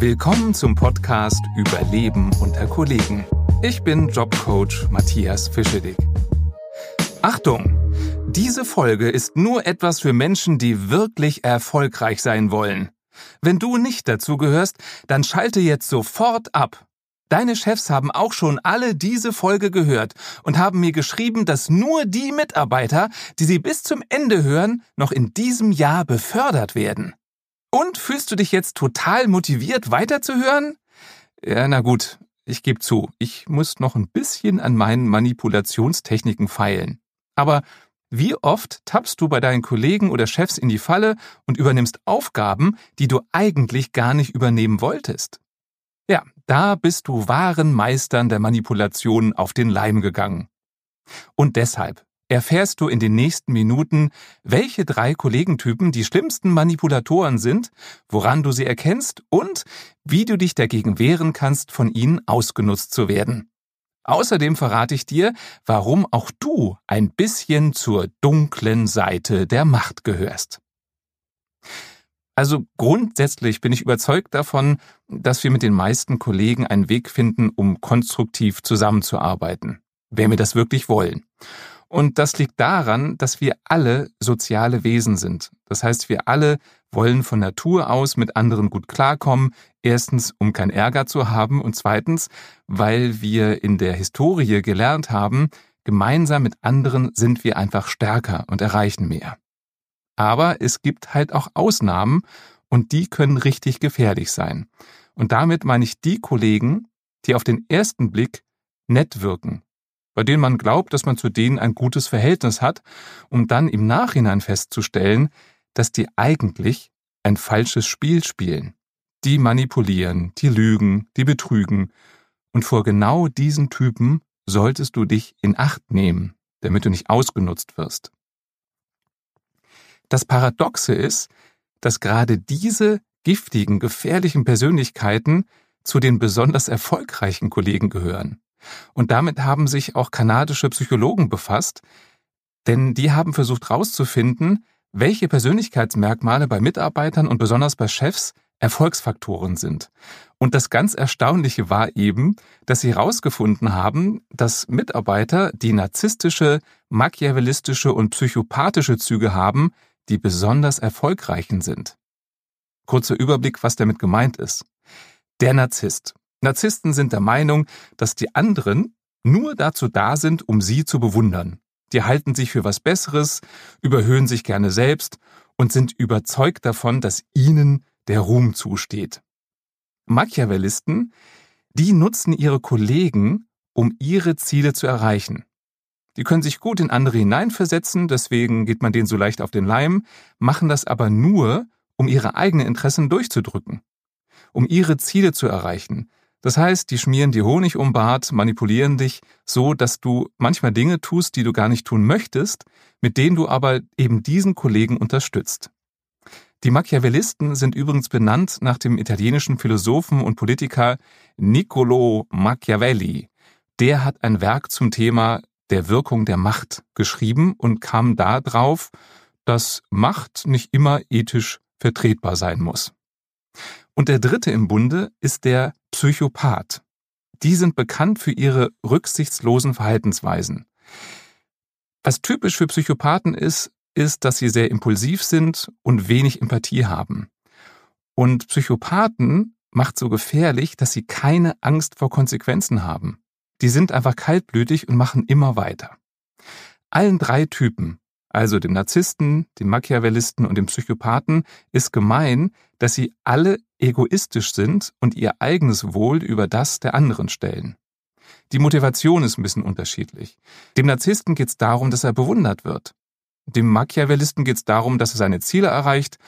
Willkommen zum Podcast Überleben unter Kollegen. Ich bin Jobcoach Matthias Fischedick. Achtung! Diese Folge ist nur etwas für Menschen, die wirklich erfolgreich sein wollen. Wenn du nicht dazu gehörst, dann schalte jetzt sofort ab. Deine Chefs haben auch schon alle diese Folge gehört und haben mir geschrieben, dass nur die Mitarbeiter, die sie bis zum Ende hören, noch in diesem Jahr befördert werden. Und fühlst du dich jetzt total motiviert weiterzuhören? Ja, na gut, ich gebe zu, ich muss noch ein bisschen an meinen Manipulationstechniken feilen. Aber wie oft tappst du bei deinen Kollegen oder Chefs in die Falle und übernimmst Aufgaben, die du eigentlich gar nicht übernehmen wolltest? Ja, da bist du wahren Meistern der Manipulation auf den Leim gegangen. Und deshalb erfährst du in den nächsten Minuten, welche drei Kollegentypen die schlimmsten Manipulatoren sind, woran du sie erkennst und wie du dich dagegen wehren kannst, von ihnen ausgenutzt zu werden. Außerdem verrate ich dir, warum auch du ein bisschen zur dunklen Seite der Macht gehörst. Also grundsätzlich bin ich überzeugt davon, dass wir mit den meisten Kollegen einen Weg finden, um konstruktiv zusammenzuarbeiten, wenn wir das wirklich wollen. Und das liegt daran, dass wir alle soziale Wesen sind. Das heißt, wir alle wollen von Natur aus mit anderen gut klarkommen. Erstens, um keinen Ärger zu haben und zweitens, weil wir in der Historie gelernt haben, gemeinsam mit anderen sind wir einfach stärker und erreichen mehr. Aber es gibt halt auch Ausnahmen und die können richtig gefährlich sein. Und damit meine ich die Kollegen, die auf den ersten Blick nett wirken, bei denen man glaubt, dass man zu denen ein gutes Verhältnis hat, um dann im Nachhinein festzustellen, dass die eigentlich ein falsches Spiel spielen. Die manipulieren, die lügen, die betrügen. Und vor genau diesen Typen solltest du dich in Acht nehmen, damit du nicht ausgenutzt wirst. Das Paradoxe ist, dass gerade diese giftigen, gefährlichen Persönlichkeiten zu den besonders erfolgreichen Kollegen gehören. Und damit haben sich auch kanadische Psychologen befasst, denn die haben versucht herauszufinden, welche Persönlichkeitsmerkmale bei Mitarbeitern und besonders bei Chefs Erfolgsfaktoren sind. Und das ganz Erstaunliche war eben, dass sie herausgefunden haben, dass Mitarbeiter, die narzisstische, machiavellistische und psychopathische Züge haben, die besonders erfolgreichen sind. Kurzer Überblick, was damit gemeint ist. Der Narzisst. Narzissten sind der Meinung, dass die anderen nur dazu da sind, um sie zu bewundern. Die halten sich für was Besseres, überhöhen sich gerne selbst und sind überzeugt davon, dass ihnen der Ruhm zusteht. Machiavellisten, die nutzen ihre Kollegen, um ihre Ziele zu erreichen. Die können sich gut in andere hineinversetzen, deswegen geht man denen so leicht auf den Leim, machen das aber nur, um ihre eigenen Interessen durchzudrücken, um ihre Ziele zu erreichen. Das heißt, die schmieren dir Honig um Bart, manipulieren dich so, dass du manchmal Dinge tust, die du gar nicht tun möchtest, mit denen du aber eben diesen Kollegen unterstützt. Die Machiavellisten sind übrigens benannt nach dem italienischen Philosophen und Politiker Niccolo Machiavelli. Der hat ein Werk zum Thema der Wirkung der Macht geschrieben und kam da drauf, dass Macht nicht immer ethisch vertretbar sein muss. Und der dritte im Bunde ist der Psychopath. Die sind bekannt für ihre rücksichtslosen Verhaltensweisen. Was typisch für Psychopathen ist, ist, dass sie sehr impulsiv sind und wenig Empathie haben. Und Psychopathen macht so gefährlich, dass sie keine Angst vor Konsequenzen haben. Die sind einfach kaltblütig und machen immer weiter. Allen drei Typen, also dem Narzissten, dem Machiavellisten und dem Psychopathen, ist gemein, dass sie alle egoistisch sind und ihr eigenes Wohl über das der anderen stellen. Die Motivation ist ein bisschen unterschiedlich. Dem Narzissten geht es darum, dass er bewundert wird. Dem Machiavellisten geht es darum, dass er seine Ziele erreicht.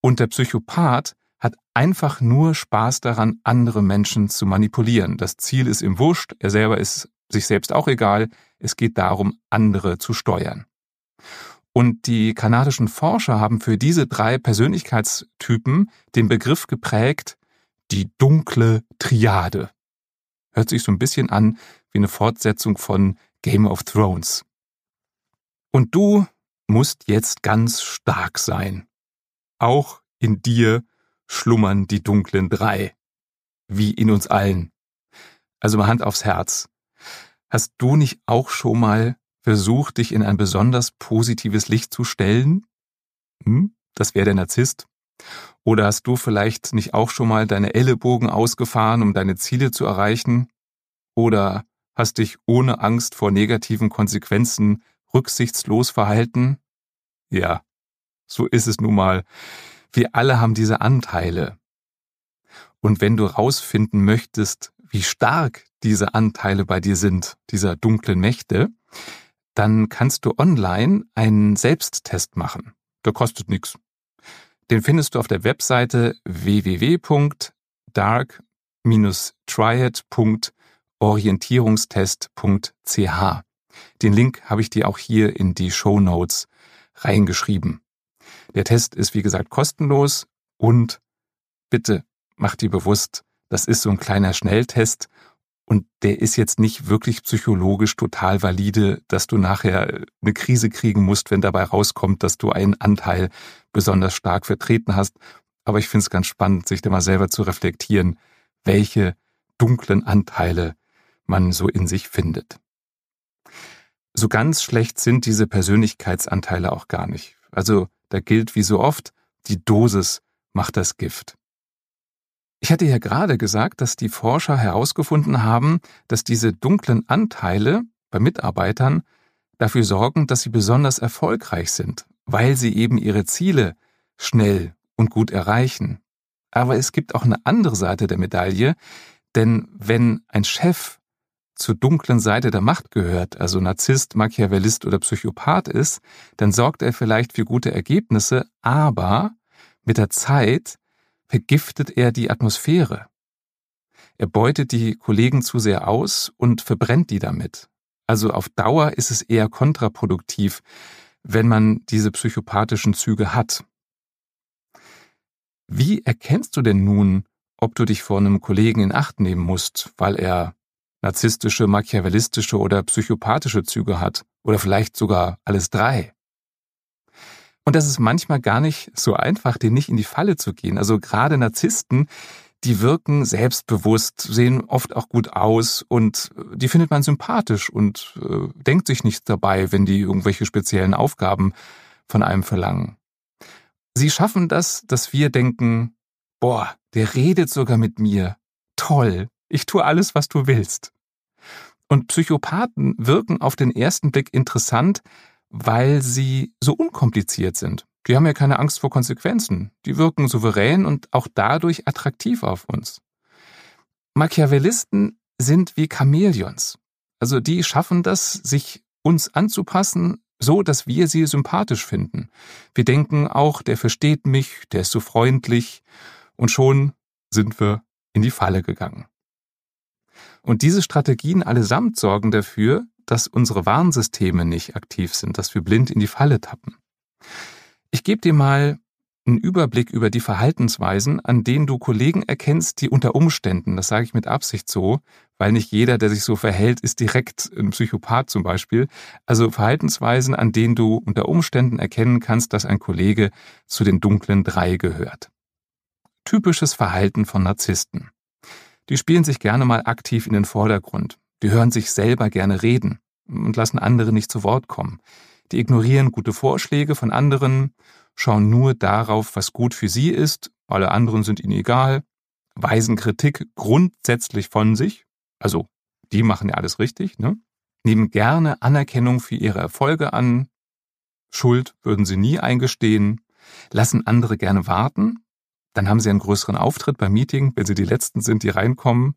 Und der Psychopath hat einfach nur Spaß daran, andere Menschen zu manipulieren. Das Ziel ist ihm wurscht, er selber ist sich selbst auch egal, es geht darum, andere zu steuern. Und die kanadischen Forscher haben für diese drei Persönlichkeitstypen den Begriff geprägt, die dunkle Triade. Hört sich so ein bisschen an wie eine Fortsetzung von Game of Thrones. Und du musst jetzt ganz stark sein. Auch in dir schlummern die dunklen drei. wie in uns allen. Also mal Hand aufs Herz. Hast du nicht auch schon mal versucht, dich in ein besonders positives Licht zu stellen? Hm? Das wäre der Narzisst. Oder hast du vielleicht nicht auch schon mal deine Ellenbogen ausgefahren, um deine Ziele zu erreichen? Oder hast dich ohne Angst vor negativen Konsequenzen rücksichtslos verhalten? Ja, so ist es nun mal. Wir alle haben diese Anteile. Und wenn du rausfinden möchtest, wie stark diese Anteile bei dir sind, dieser dunklen Mächte, dann kannst du online einen Selbsttest machen. Der kostet nichts. Den findest du auf der Webseite www.dark-triad.orientierungstest.ch. Den Link habe ich dir auch hier in die Show Notes reingeschrieben. Der Test ist wie gesagt kostenlos und bitte mach dir bewusst, das ist so ein kleiner Schnelltest und der ist jetzt nicht wirklich psychologisch total valide, dass du nachher eine Krise kriegen musst, wenn dabei rauskommt, dass du einen Anteil besonders stark vertreten hast. Aber ich finde es ganz spannend, sich da mal selber zu reflektieren, welche dunklen Anteile man so in sich findet. So ganz schlecht sind diese Persönlichkeitsanteile auch gar nicht. Also da gilt wie so oft, die Dosis macht das Gift. Ich hatte ja gerade gesagt, dass die Forscher herausgefunden haben, dass diese dunklen Anteile bei Mitarbeitern dafür sorgen, dass sie besonders erfolgreich sind, weil sie eben ihre Ziele schnell und gut erreichen. Aber es gibt auch eine andere Seite der Medaille, denn wenn ein Chef zur dunklen Seite der Macht gehört, also Narzisst, Machiavellist oder Psychopath ist, dann sorgt er vielleicht für gute Ergebnisse, aber mit der Zeit vergiftet er die Atmosphäre. Er beutet die Kollegen zu sehr aus und verbrennt die damit. Also auf Dauer ist es eher kontraproduktiv, wenn man diese psychopathischen Züge hat. Wie erkennst du denn nun, ob du dich vor einem Kollegen in Acht nehmen musst, weil er narzisstische, machiavellistische oder psychopathische Züge hat oder vielleicht sogar alles drei? Und das ist manchmal gar nicht so einfach, den nicht in die Falle zu gehen. Also gerade Narzissten, die wirken selbstbewusst, sehen oft auch gut aus und äh, die findet man sympathisch und äh, denkt sich nichts dabei, wenn die irgendwelche speziellen Aufgaben von einem verlangen. Sie schaffen das, dass wir denken, boah, der redet sogar mit mir. Toll, ich tue alles, was du willst. Und Psychopathen wirken auf den ersten Blick interessant, weil sie so unkompliziert sind. Die haben ja keine Angst vor Konsequenzen. Die wirken souverän und auch dadurch attraktiv auf uns. Machiavellisten sind wie Chamäleons. Also die schaffen das, sich uns anzupassen, so dass wir sie sympathisch finden. Wir denken auch, der versteht mich, der ist so freundlich und schon sind wir in die Falle gegangen. Und diese Strategien allesamt sorgen dafür, dass unsere Warnsysteme nicht aktiv sind, dass wir blind in die Falle tappen. Ich gebe dir mal einen Überblick über die Verhaltensweisen, an denen du Kollegen erkennst, die unter Umständen, das sage ich mit Absicht so, weil nicht jeder, der sich so verhält, ist direkt ein Psychopath zum Beispiel. Also Verhaltensweisen, an denen du unter Umständen erkennen kannst, dass ein Kollege zu den dunklen drei gehört. Typisches Verhalten von Narzissten. Die spielen sich gerne mal aktiv in den Vordergrund. Die hören sich selber gerne reden und lassen andere nicht zu Wort kommen. Die ignorieren gute Vorschläge von anderen, schauen nur darauf, was gut für sie ist, alle anderen sind ihnen egal, weisen Kritik grundsätzlich von sich, also die machen ja alles richtig, ne? nehmen gerne Anerkennung für ihre Erfolge an, Schuld würden sie nie eingestehen, lassen andere gerne warten, dann haben sie einen größeren Auftritt beim Meeting, wenn sie die Letzten sind, die reinkommen,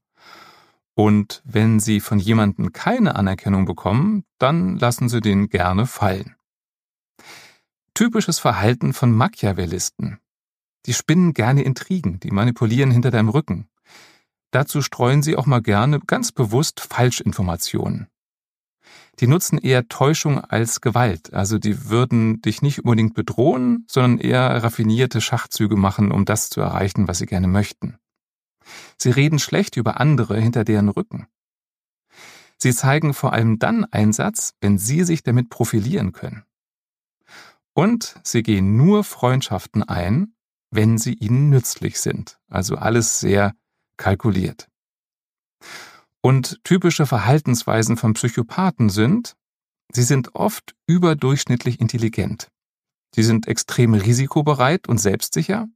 und wenn Sie von jemandem keine Anerkennung bekommen, dann lassen Sie den gerne fallen. Typisches Verhalten von Machiavellisten. Die spinnen gerne Intrigen, die manipulieren hinter deinem Rücken. Dazu streuen sie auch mal gerne ganz bewusst Falschinformationen. Die nutzen eher Täuschung als Gewalt, also die würden dich nicht unbedingt bedrohen, sondern eher raffinierte Schachzüge machen, um das zu erreichen, was sie gerne möchten. Sie reden schlecht über andere hinter deren Rücken. Sie zeigen vor allem dann Einsatz, wenn sie sich damit profilieren können. Und sie gehen nur Freundschaften ein, wenn sie ihnen nützlich sind. Also alles sehr kalkuliert. Und typische Verhaltensweisen von Psychopathen sind, sie sind oft überdurchschnittlich intelligent. Sie sind extrem risikobereit und selbstsicher,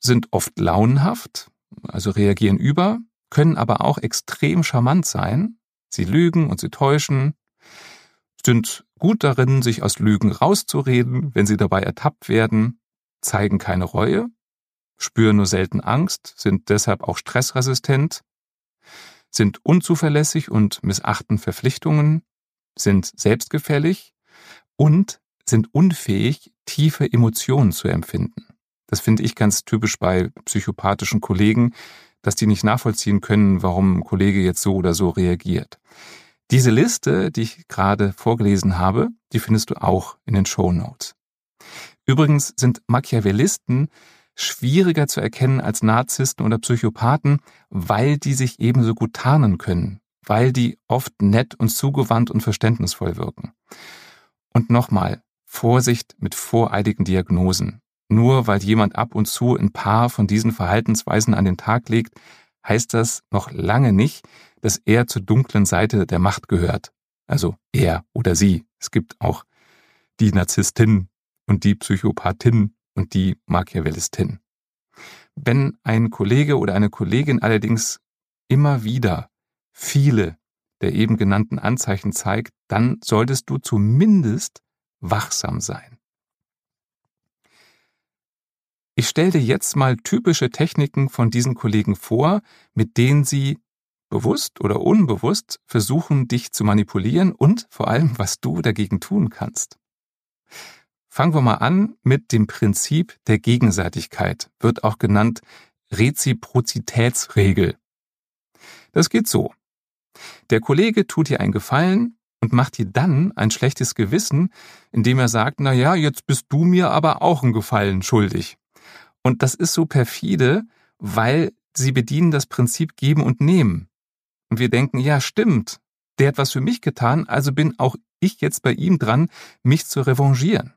sind oft launenhaft, also reagieren über, können aber auch extrem charmant sein. Sie lügen und sie täuschen, sind gut darin, sich aus Lügen rauszureden, wenn sie dabei ertappt werden, zeigen keine Reue, spüren nur selten Angst, sind deshalb auch stressresistent, sind unzuverlässig und missachten Verpflichtungen, sind selbstgefällig. Und sind unfähig, tiefe Emotionen zu empfinden. Das finde ich ganz typisch bei psychopathischen Kollegen, dass die nicht nachvollziehen können, warum ein Kollege jetzt so oder so reagiert. Diese Liste, die ich gerade vorgelesen habe, die findest du auch in den Show Notes. Übrigens sind Machiavellisten schwieriger zu erkennen als Narzissten oder Psychopathen, weil die sich ebenso gut tarnen können, weil die oft nett und zugewandt und verständnisvoll wirken. Und nochmal, Vorsicht mit voreiligen Diagnosen. Nur weil jemand ab und zu ein paar von diesen Verhaltensweisen an den Tag legt, heißt das noch lange nicht, dass er zur dunklen Seite der Macht gehört. Also er oder sie. Es gibt auch die Narzisstin und die Psychopathin und die Machiavellistin. Wenn ein Kollege oder eine Kollegin allerdings immer wieder viele der eben genannten Anzeichen zeigt, dann solltest du zumindest wachsam sein. Ich stelle dir jetzt mal typische Techniken von diesen Kollegen vor, mit denen sie bewusst oder unbewusst versuchen, dich zu manipulieren und vor allem, was du dagegen tun kannst. Fangen wir mal an mit dem Prinzip der Gegenseitigkeit, wird auch genannt Reziprozitätsregel. Das geht so. Der Kollege tut dir einen Gefallen und macht dir dann ein schlechtes Gewissen, indem er sagt, na ja, jetzt bist du mir aber auch einen Gefallen schuldig. Und das ist so perfide, weil sie bedienen das Prinzip geben und nehmen. Und wir denken, ja, stimmt, der hat was für mich getan, also bin auch ich jetzt bei ihm dran, mich zu revanchieren.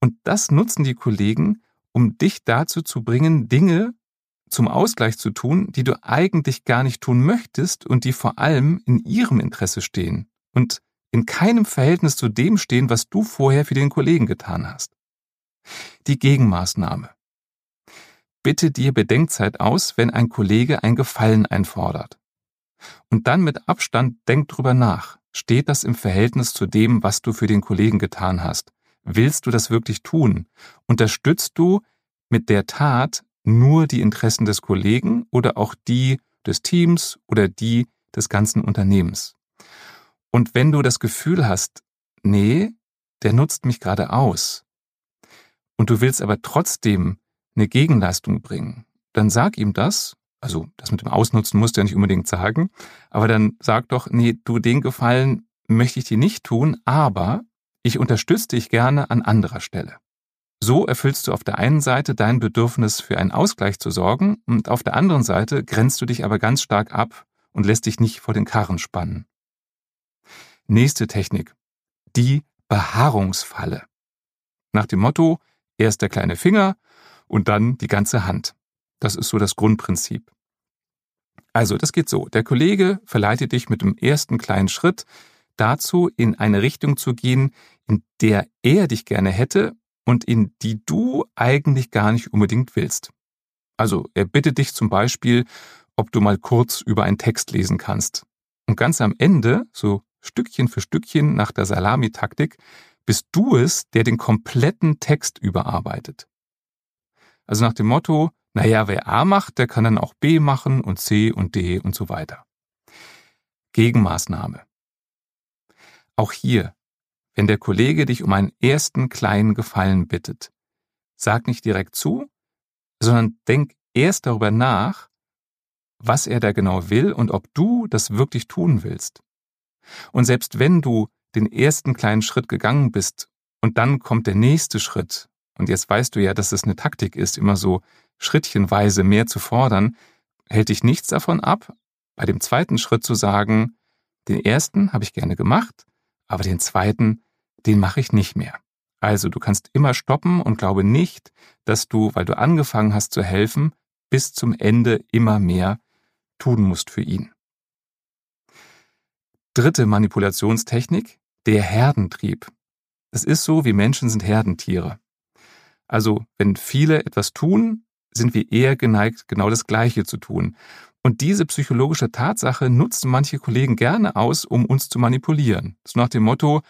Und das nutzen die Kollegen, um dich dazu zu bringen, Dinge zum Ausgleich zu tun, die du eigentlich gar nicht tun möchtest und die vor allem in ihrem Interesse stehen und in keinem Verhältnis zu dem stehen, was du vorher für den Kollegen getan hast. Die Gegenmaßnahme. Bitte dir Bedenkzeit aus, wenn ein Kollege ein Gefallen einfordert. Und dann mit Abstand denk drüber nach. Steht das im Verhältnis zu dem, was du für den Kollegen getan hast? Willst du das wirklich tun? Unterstützt du mit der Tat nur die Interessen des Kollegen oder auch die des Teams oder die des ganzen Unternehmens? Und wenn du das Gefühl hast, nee, der nutzt mich gerade aus, und du willst aber trotzdem eine Gegenleistung bringen, dann sag ihm das, also das mit dem Ausnutzen musst du ja nicht unbedingt sagen, aber dann sag doch, nee, du den Gefallen möchte ich dir nicht tun, aber ich unterstütze dich gerne an anderer Stelle. So erfüllst du auf der einen Seite dein Bedürfnis für einen Ausgleich zu sorgen und auf der anderen Seite grenzt du dich aber ganz stark ab und lässt dich nicht vor den Karren spannen. Nächste Technik. Die Behaarungsfalle. Nach dem Motto, erst der kleine Finger und dann die ganze Hand. Das ist so das Grundprinzip. Also, das geht so. Der Kollege verleitet dich mit dem ersten kleinen Schritt dazu, in eine Richtung zu gehen, in der er dich gerne hätte und in die du eigentlich gar nicht unbedingt willst. Also er bittet dich zum Beispiel, ob du mal kurz über einen Text lesen kannst. Und ganz am Ende, so Stückchen für Stückchen nach der Salamitaktik, bist du es, der den kompletten Text überarbeitet. Also nach dem Motto, naja, wer A macht, der kann dann auch B machen und C und D und so weiter. Gegenmaßnahme. Auch hier, wenn der Kollege dich um einen ersten kleinen Gefallen bittet, sag nicht direkt zu, sondern denk erst darüber nach, was er da genau will und ob du das wirklich tun willst. Und selbst wenn du den ersten kleinen Schritt gegangen bist und dann kommt der nächste Schritt, und jetzt weißt du ja, dass es eine Taktik ist, immer so schrittchenweise mehr zu fordern, hält dich nichts davon ab, bei dem zweiten Schritt zu sagen, den ersten habe ich gerne gemacht, aber den zweiten, den mache ich nicht mehr. Also du kannst immer stoppen und glaube nicht, dass du, weil du angefangen hast zu helfen, bis zum Ende immer mehr tun musst für ihn. Dritte Manipulationstechnik, der Herdentrieb. Es ist so, wie Menschen sind Herdentiere. Also, wenn viele etwas tun, sind wir eher geneigt, genau das Gleiche zu tun. Und diese psychologische Tatsache nutzen manche Kollegen gerne aus, um uns zu manipulieren. So nach dem Motto,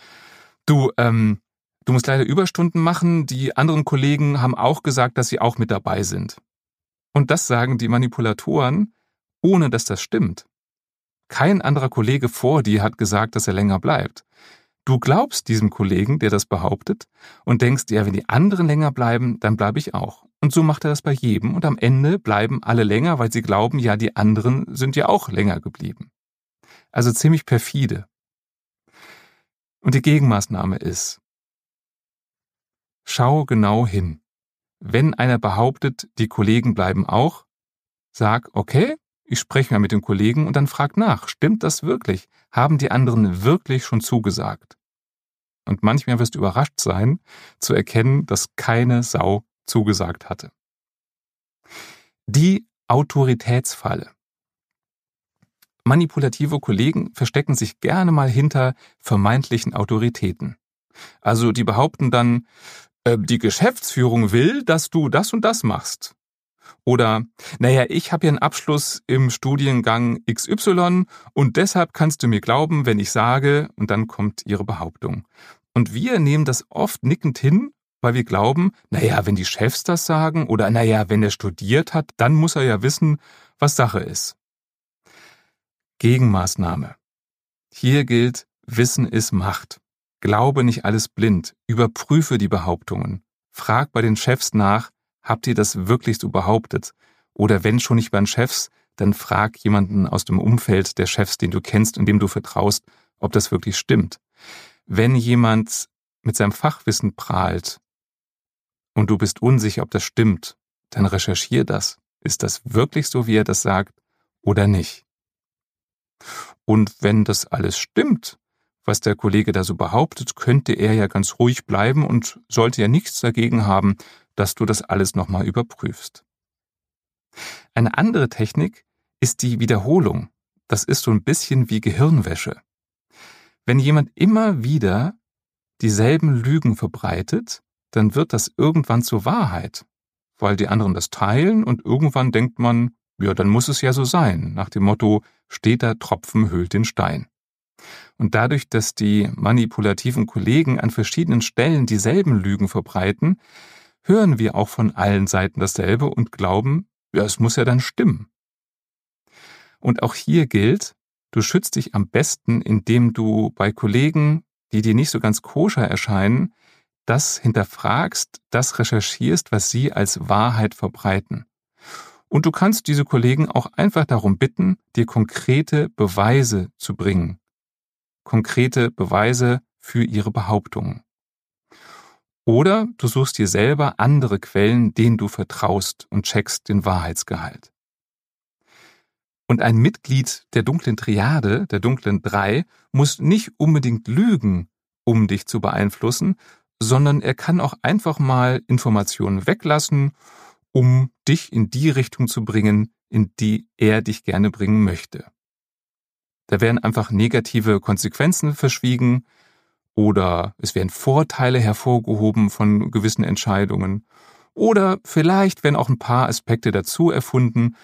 du, ähm, du musst leider Überstunden machen, die anderen Kollegen haben auch gesagt, dass sie auch mit dabei sind. Und das sagen die Manipulatoren, ohne dass das stimmt. Kein anderer Kollege vor dir hat gesagt, dass er länger bleibt. Du glaubst diesem Kollegen, der das behauptet, und denkst, ja, wenn die anderen länger bleiben, dann bleibe ich auch. Und so macht er das bei jedem und am Ende bleiben alle länger, weil sie glauben, ja, die anderen sind ja auch länger geblieben. Also ziemlich perfide. Und die Gegenmaßnahme ist, schau genau hin. Wenn einer behauptet, die Kollegen bleiben auch, sag, okay, ich spreche mal mit dem Kollegen und dann frag nach, stimmt das wirklich? Haben die anderen wirklich schon zugesagt? Und manchmal wirst du überrascht sein, zu erkennen, dass keine Sau zugesagt hatte. Die Autoritätsfalle. Manipulative Kollegen verstecken sich gerne mal hinter vermeintlichen Autoritäten. Also die behaupten dann, äh, die Geschäftsführung will, dass du das und das machst. Oder, naja, ich habe ja einen Abschluss im Studiengang XY und deshalb kannst du mir glauben, wenn ich sage, und dann kommt ihre Behauptung. Und wir nehmen das oft nickend hin weil wir glauben, naja, wenn die Chefs das sagen oder naja, wenn er studiert hat, dann muss er ja wissen, was Sache ist. Gegenmaßnahme. Hier gilt, Wissen ist Macht. Glaube nicht alles blind, überprüfe die Behauptungen. Frag bei den Chefs nach, habt ihr das wirklich so behauptet? Oder wenn schon nicht bei den Chefs, dann frag jemanden aus dem Umfeld der Chefs, den du kennst und dem du vertraust, ob das wirklich stimmt. Wenn jemand mit seinem Fachwissen prahlt, und du bist unsicher, ob das stimmt, dann recherchier das. Ist das wirklich so, wie er das sagt, oder nicht? Und wenn das alles stimmt, was der Kollege da so behauptet, könnte er ja ganz ruhig bleiben und sollte ja nichts dagegen haben, dass du das alles nochmal überprüfst. Eine andere Technik ist die Wiederholung. Das ist so ein bisschen wie Gehirnwäsche. Wenn jemand immer wieder dieselben Lügen verbreitet, dann wird das irgendwann zur Wahrheit, weil die anderen das teilen und irgendwann denkt man, ja, dann muss es ja so sein, nach dem Motto, steht der Tropfen höhlt den Stein. Und dadurch, dass die manipulativen Kollegen an verschiedenen Stellen dieselben Lügen verbreiten, hören wir auch von allen Seiten dasselbe und glauben, ja, es muss ja dann stimmen. Und auch hier gilt, du schützt dich am besten, indem du bei Kollegen, die dir nicht so ganz koscher erscheinen, das hinterfragst, das recherchierst, was sie als Wahrheit verbreiten. Und du kannst diese Kollegen auch einfach darum bitten, dir konkrete Beweise zu bringen. Konkrete Beweise für ihre Behauptungen. Oder du suchst dir selber andere Quellen, denen du vertraust und checkst den Wahrheitsgehalt. Und ein Mitglied der dunklen Triade, der dunklen Drei, muss nicht unbedingt lügen, um dich zu beeinflussen, sondern er kann auch einfach mal Informationen weglassen, um dich in die Richtung zu bringen, in die er dich gerne bringen möchte. Da werden einfach negative Konsequenzen verschwiegen oder es werden Vorteile hervorgehoben von gewissen Entscheidungen oder vielleicht werden auch ein paar Aspekte dazu erfunden.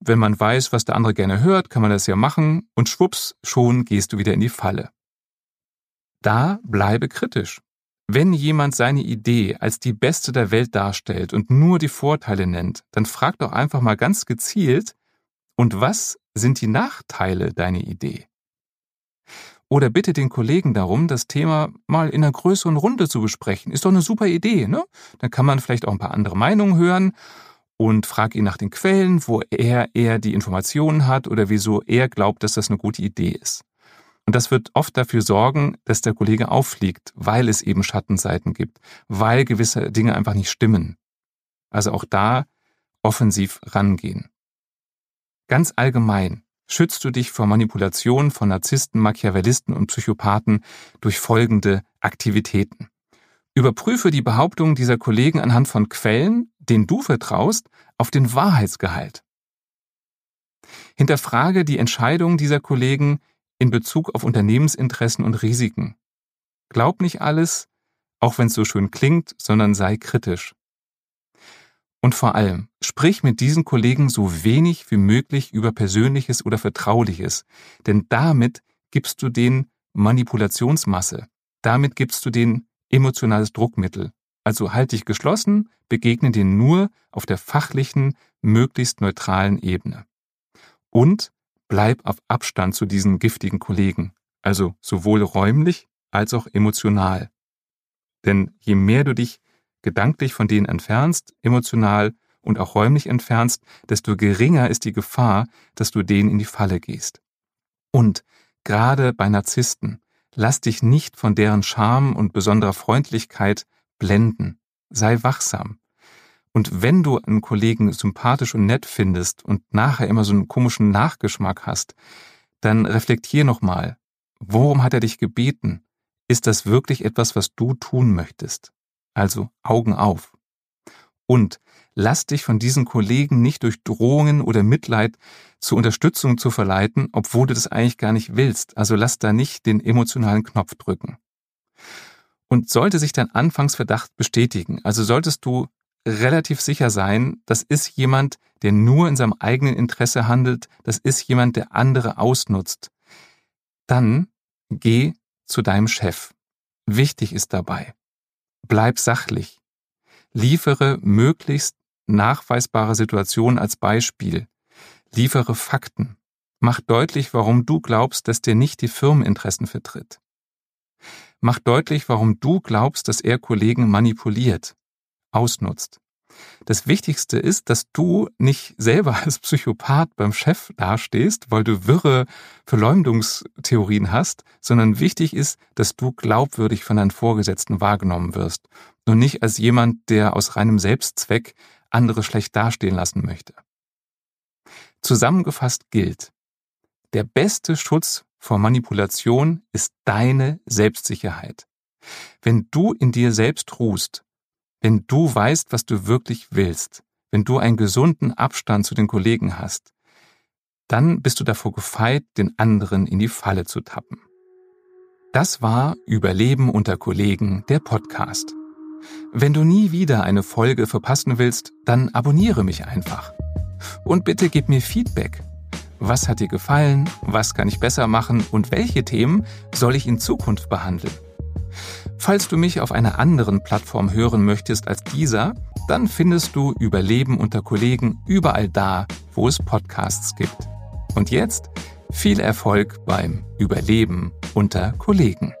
Wenn man weiß, was der andere gerne hört, kann man das ja machen und schwupps, schon gehst du wieder in die Falle. Da bleibe kritisch. Wenn jemand seine Idee als die beste der Welt darstellt und nur die Vorteile nennt, dann frag doch einfach mal ganz gezielt, und was sind die Nachteile deiner Idee? Oder bitte den Kollegen darum, das Thema mal in einer größeren Runde zu besprechen. Ist doch eine super Idee, ne? Dann kann man vielleicht auch ein paar andere Meinungen hören und frag ihn nach den Quellen, wo er eher die Informationen hat oder wieso er glaubt, dass das eine gute Idee ist. Und das wird oft dafür sorgen, dass der Kollege auffliegt, weil es eben Schattenseiten gibt, weil gewisse Dinge einfach nicht stimmen. Also auch da offensiv rangehen. Ganz allgemein schützt du dich vor Manipulation von Narzissten, Machiavellisten und Psychopathen durch folgende Aktivitäten. Überprüfe die Behauptungen dieser Kollegen anhand von Quellen, denen du vertraust, auf den Wahrheitsgehalt. Hinterfrage die Entscheidungen dieser Kollegen in Bezug auf Unternehmensinteressen und Risiken. Glaub nicht alles, auch wenn es so schön klingt, sondern sei kritisch. Und vor allem, sprich mit diesen Kollegen so wenig wie möglich über Persönliches oder Vertrauliches, denn damit gibst du den Manipulationsmasse, damit gibst du den emotionales Druckmittel. Also halt dich geschlossen, begegne dir nur auf der fachlichen, möglichst neutralen Ebene. Und bleib auf Abstand zu diesen giftigen Kollegen, also sowohl räumlich als auch emotional. Denn je mehr du dich gedanklich von denen entfernst, emotional und auch räumlich entfernst, desto geringer ist die Gefahr, dass du denen in die Falle gehst. Und gerade bei Narzissten, lass dich nicht von deren Charme und besonderer Freundlichkeit blenden. Sei wachsam. Und wenn du einen Kollegen sympathisch und nett findest und nachher immer so einen komischen Nachgeschmack hast, dann reflektier nochmal. Worum hat er dich gebeten? Ist das wirklich etwas, was du tun möchtest? Also Augen auf. Und lass dich von diesen Kollegen nicht durch Drohungen oder Mitleid zur Unterstützung zu verleiten, obwohl du das eigentlich gar nicht willst. Also lass da nicht den emotionalen Knopf drücken. Und sollte sich dein Anfangsverdacht bestätigen, also solltest du relativ sicher sein, das ist jemand, der nur in seinem eigenen Interesse handelt, das ist jemand, der andere ausnutzt, dann geh zu deinem Chef. Wichtig ist dabei, bleib sachlich. Liefere möglichst nachweisbare Situationen als Beispiel. Liefere Fakten. Mach deutlich, warum du glaubst, dass der nicht die Firmeninteressen vertritt. Mach deutlich, warum du glaubst, dass er Kollegen manipuliert, ausnutzt. Das Wichtigste ist, dass du nicht selber als Psychopath beim Chef dastehst, weil du wirre Verleumdungstheorien hast, sondern wichtig ist, dass du glaubwürdig von deinen Vorgesetzten wahrgenommen wirst und nicht als jemand, der aus reinem Selbstzweck andere schlecht dastehen lassen möchte. Zusammengefasst gilt, der beste Schutz vor Manipulation ist deine Selbstsicherheit. Wenn du in dir selbst ruhst, wenn du weißt, was du wirklich willst, wenn du einen gesunden Abstand zu den Kollegen hast, dann bist du davor gefeit, den anderen in die Falle zu tappen. Das war Überleben unter Kollegen, der Podcast. Wenn du nie wieder eine Folge verpassen willst, dann abonniere mich einfach. Und bitte gib mir Feedback. Was hat dir gefallen? Was kann ich besser machen? Und welche Themen soll ich in Zukunft behandeln? Falls du mich auf einer anderen Plattform hören möchtest als dieser, dann findest du Überleben unter Kollegen überall da, wo es Podcasts gibt. Und jetzt viel Erfolg beim Überleben unter Kollegen.